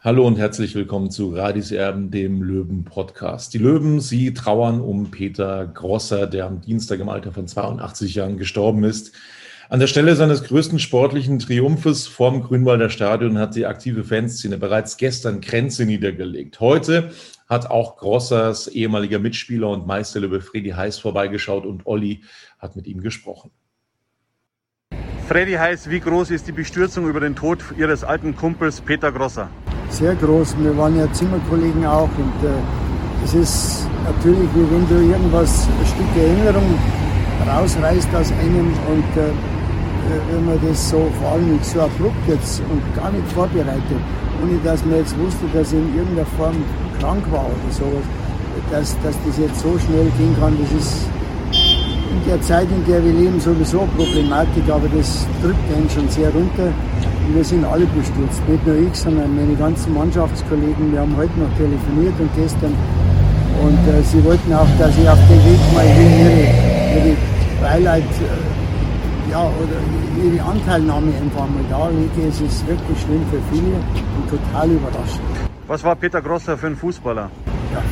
Hallo und herzlich willkommen zu Radis Erben, dem Löwen-Podcast. Die Löwen, sie trauern um Peter Grosser, der am Dienstag im Alter von 82 Jahren gestorben ist. An der Stelle seines größten sportlichen Triumphes vorm Grünwalder Stadion hat die aktive Fanszene bereits gestern Grenze niedergelegt. Heute hat auch Grossers ehemaliger Mitspieler und Meisterlöwe Freddy Heiß vorbeigeschaut und Olli hat mit ihm gesprochen. Freddy Heiß, wie groß ist die Bestürzung über den Tod Ihres alten Kumpels Peter Grosser? Sehr groß. Wir waren ja Zimmerkollegen auch und äh, es ist natürlich, wie wenn du irgendwas, ein Stück Erinnerung rausreißt aus einem und äh, wenn man das so, vor allem so abrupt jetzt und gar nicht vorbereitet, ohne dass man jetzt wusste, dass er in irgendeiner Form krank war oder sowas, dass, dass das jetzt so schnell gehen kann, das ist in der Zeit, in der wir leben, sowieso Problematik, aber das drückt einen schon sehr runter. Und wir sind alle bestürzt, nicht nur ich, sondern meine ganzen Mannschaftskollegen. Wir haben heute noch telefoniert und gestern. Und äh, sie wollten auch, dass ich auf den Weg mal ihre, ihre Beileid äh, ja, oder ihre Anteilnahme einfach mal darlege. Es ist wirklich schlimm für viele und total überraschend. Was war Peter Grosser für ein Fußballer? Ja,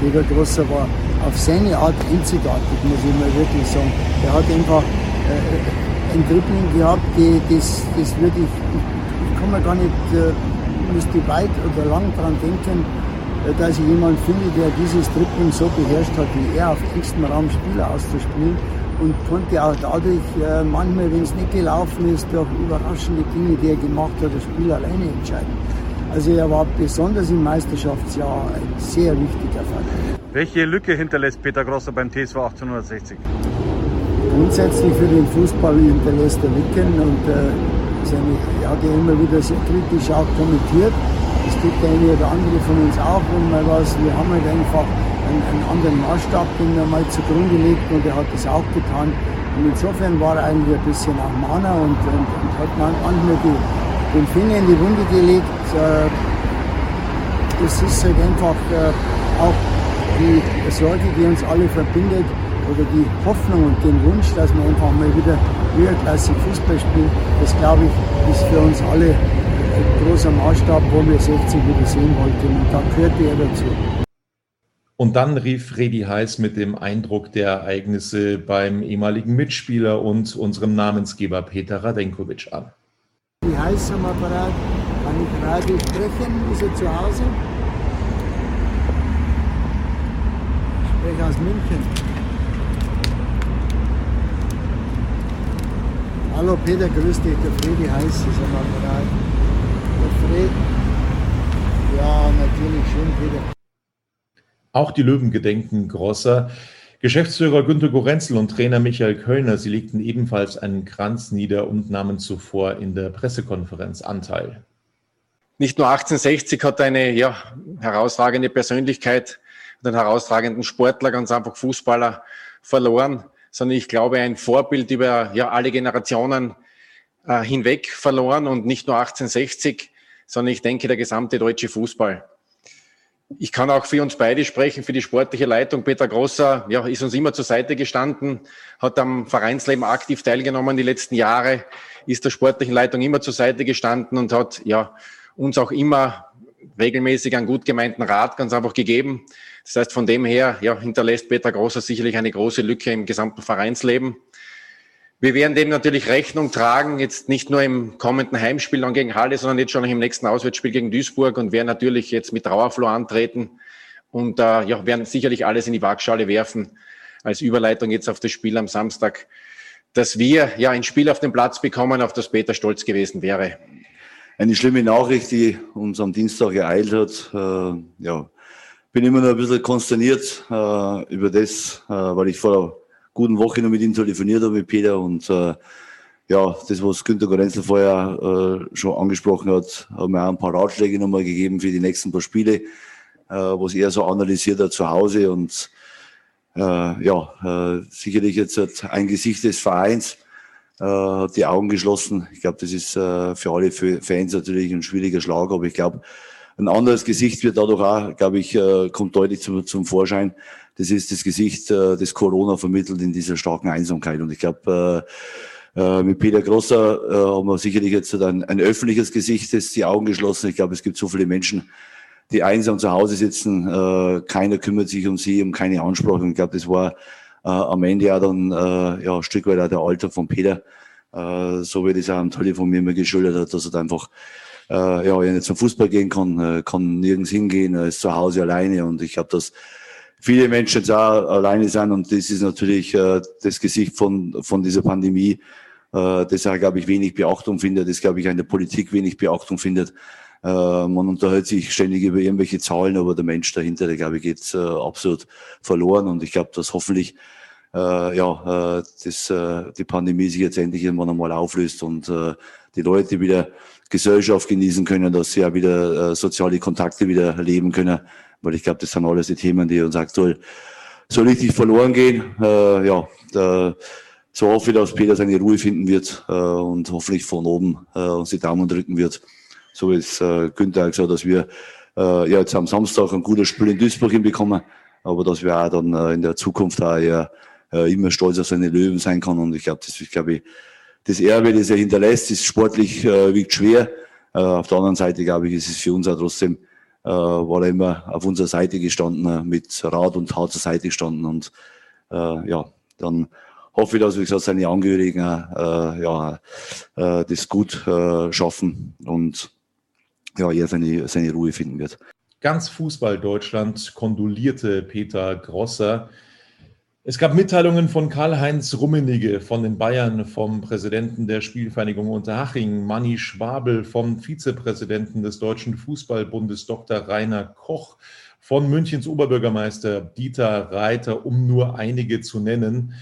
Peter Grosser war auf seine Art einzigartig, muss ich mal wirklich sagen. Er hat einfach äh, ein Dribbling gehabt, die, das, das würde ich, ich kann mir gar nicht, äh, müsste weit oder lang daran denken, äh, dass ich jemanden finde, der dieses Dribbling so beherrscht hat, wie er auf engstem Raum Spieler auszuspielen und konnte auch dadurch äh, manchmal, wenn es nicht gelaufen ist, durch überraschende Dinge, die er gemacht hat, das Spiel alleine entscheiden. Also er war besonders im Meisterschaftsjahr ein sehr wichtiger Faktor. Welche Lücke hinterlässt Peter Grosser beim TSV 1860? Grundsätzlich für den Fußball hinterlässt er Lücken und äh, er hat ja immer wieder sehr kritisch auch kommentiert. Das tut der eine oder andere von uns auch, wenn mal was, wir haben halt einfach einen, einen anderen Maßstab, den er mal zugrunde legt und er hat das auch getan. Und insofern war er eigentlich ein bisschen auch Mahner und, und, und hat manchmal die, den Finger in die Wunde gelegt. Äh, das ist halt einfach äh, auch die Sorge, die uns alle verbindet, oder die Hoffnung und den Wunsch, dass man einfach mal wieder höherklassig Fußball spielt, das glaube ich, ist für uns alle ein großer Maßstab, wo wir 60 wieder sehen wollten. Und da gehörte er dazu. Und dann rief Freddy Heiß mit dem Eindruck der Ereignisse beim ehemaligen Mitspieler und unserem Namensgeber Peter Radenkovic an. Wie heiß am Apparat? Kann ich gerade sprechen? Ist er zu Hause? Ich spreche aus München. Hallo Peter, grüß dich, der Fredi heißt es am Apparat. Der Fred, ja, natürlich schön, Peter. Auch die Löwen gedenken Grosser. Geschäftsführer Günter Gorenzel und Trainer Michael Kölner, sie legten ebenfalls einen Kranz nieder und nahmen zuvor in der Pressekonferenz Anteil. Nicht nur 1860 hat eine ja, herausragende Persönlichkeit einen herausragenden Sportler, ganz einfach Fußballer verloren sondern ich glaube, ein Vorbild über ja, alle Generationen äh, hinweg verloren und nicht nur 1860, sondern ich denke, der gesamte deutsche Fußball. Ich kann auch für uns beide sprechen, für die sportliche Leitung. Peter Grosser ja, ist uns immer zur Seite gestanden, hat am Vereinsleben aktiv teilgenommen die letzten Jahre, ist der sportlichen Leitung immer zur Seite gestanden und hat ja, uns auch immer regelmäßig einen gut gemeinten Rat ganz einfach gegeben. Das heißt, von dem her ja, hinterlässt Peter Grosser sicherlich eine große Lücke im gesamten Vereinsleben. Wir werden dem natürlich Rechnung tragen, jetzt nicht nur im kommenden Heimspiel dann gegen Halle, sondern jetzt schon im nächsten Auswärtsspiel gegen Duisburg und werden natürlich jetzt mit Trauerflor antreten und äh, ja, werden sicherlich alles in die Waagschale werfen als Überleitung jetzt auf das Spiel am Samstag, dass wir ja ein Spiel auf den Platz bekommen, auf das Peter stolz gewesen wäre. Eine schlimme Nachricht, die uns am Dienstag ereilt hat. Äh, ja, bin immer noch ein bisschen konsterniert äh, über das, äh, weil ich vor guten Woche noch mit ihm telefoniert habe, mit Peter. Und äh, ja, das, was Günter Gorenzel vorher äh, schon angesprochen hat, hat mir auch ein paar Ratschläge nochmal gegeben für die nächsten paar Spiele, äh, was er so analysiert hat zu Hause. Und äh, ja, äh, sicherlich jetzt hat ein Gesicht des Vereins, äh, hat die Augen geschlossen. Ich glaube, das ist äh, für alle Fans natürlich ein schwieriger Schlag, aber ich glaube, ein anderes Gesicht wird dadurch auch, glaube ich, äh, kommt deutlich zum, zum Vorschein das ist das Gesicht, äh, das Corona vermittelt in dieser starken Einsamkeit. Und ich glaube, äh, äh, mit Peter Grosser äh, haben wir sicherlich jetzt ein, ein öffentliches Gesicht, das die Augen geschlossen. Ich glaube, es gibt so viele Menschen, die einsam zu Hause sitzen. Äh, keiner kümmert sich um sie, um keine Ansprache. ich glaube, das war äh, am Ende ja dann äh, ja, ein Stück weit auch der Alter von Peter, äh, so wie das auch am Telefon mir immer geschildert hat, dass er einfach äh, ja, nicht zum Fußball gehen kann, äh, kann nirgends hingehen, er ist zu Hause alleine und ich habe das viele Menschen auch alleine sind und das ist natürlich äh, das Gesicht von, von dieser Pandemie, äh, das glaube ich, wenig Beachtung findet, das, glaube ich, in der Politik wenig Beachtung findet. Äh, man unterhält sich ständig über irgendwelche Zahlen, aber der Mensch dahinter, der, glaube ich, geht äh, absolut verloren und ich glaube, dass hoffentlich äh, ja, äh, das, äh, die Pandemie sich jetzt endlich irgendwann einmal auflöst und äh, die Leute wieder Gesellschaft genießen können, dass sie ja wieder äh, soziale Kontakte wieder leben können weil ich glaube, das sind alles die Themen, die uns aktuell so richtig verloren gehen. Äh, ja, da, so hoffe ich, dass Peter seine Ruhe finden wird äh, und hoffentlich von oben äh, uns die Daumen drücken wird. So wie es äh, Günther gesagt dass wir äh, ja jetzt am Samstag ein gutes Spiel in Duisburg hinbekommen, aber dass wir auch dann äh, in der Zukunft auch eher, äh, immer stolz auf seine Löwen sein kann. Und ich glaube, das ist, glaube das Erbe, das er hinterlässt, ist sportlich äh, wiegt schwer. Äh, auf der anderen Seite, glaube ich, ist es für uns auch trotzdem äh, war er immer auf unserer Seite gestanden, mit Rat und Tat zur Seite gestanden. Und äh, ja, dann hoffe ich, dass, wie gesagt, seine Angehörigen äh, ja, äh, das gut äh, schaffen und ja, er seine, seine Ruhe finden wird. Ganz Fußball Deutschland kondolierte Peter Grosser es gab Mitteilungen von Karl-Heinz Rummenigge von den Bayern, vom Präsidenten der Spielvereinigung Unterhaching, Manni Schwabel, vom Vizepräsidenten des Deutschen Fußballbundes Dr. Rainer Koch, von Münchens Oberbürgermeister Dieter Reiter, um nur einige zu nennen.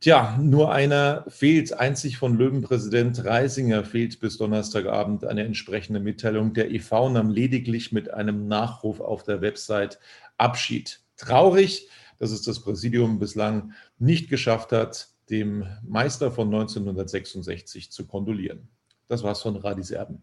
Tja, nur einer fehlt. Einzig von Löwenpräsident Reisinger fehlt bis Donnerstagabend eine entsprechende Mitteilung. Der EV nahm lediglich mit einem Nachruf auf der Website Abschied. Traurig, dass es das Präsidium bislang nicht geschafft hat, dem Meister von 1966 zu kondolieren. Das war's von Radis Erben.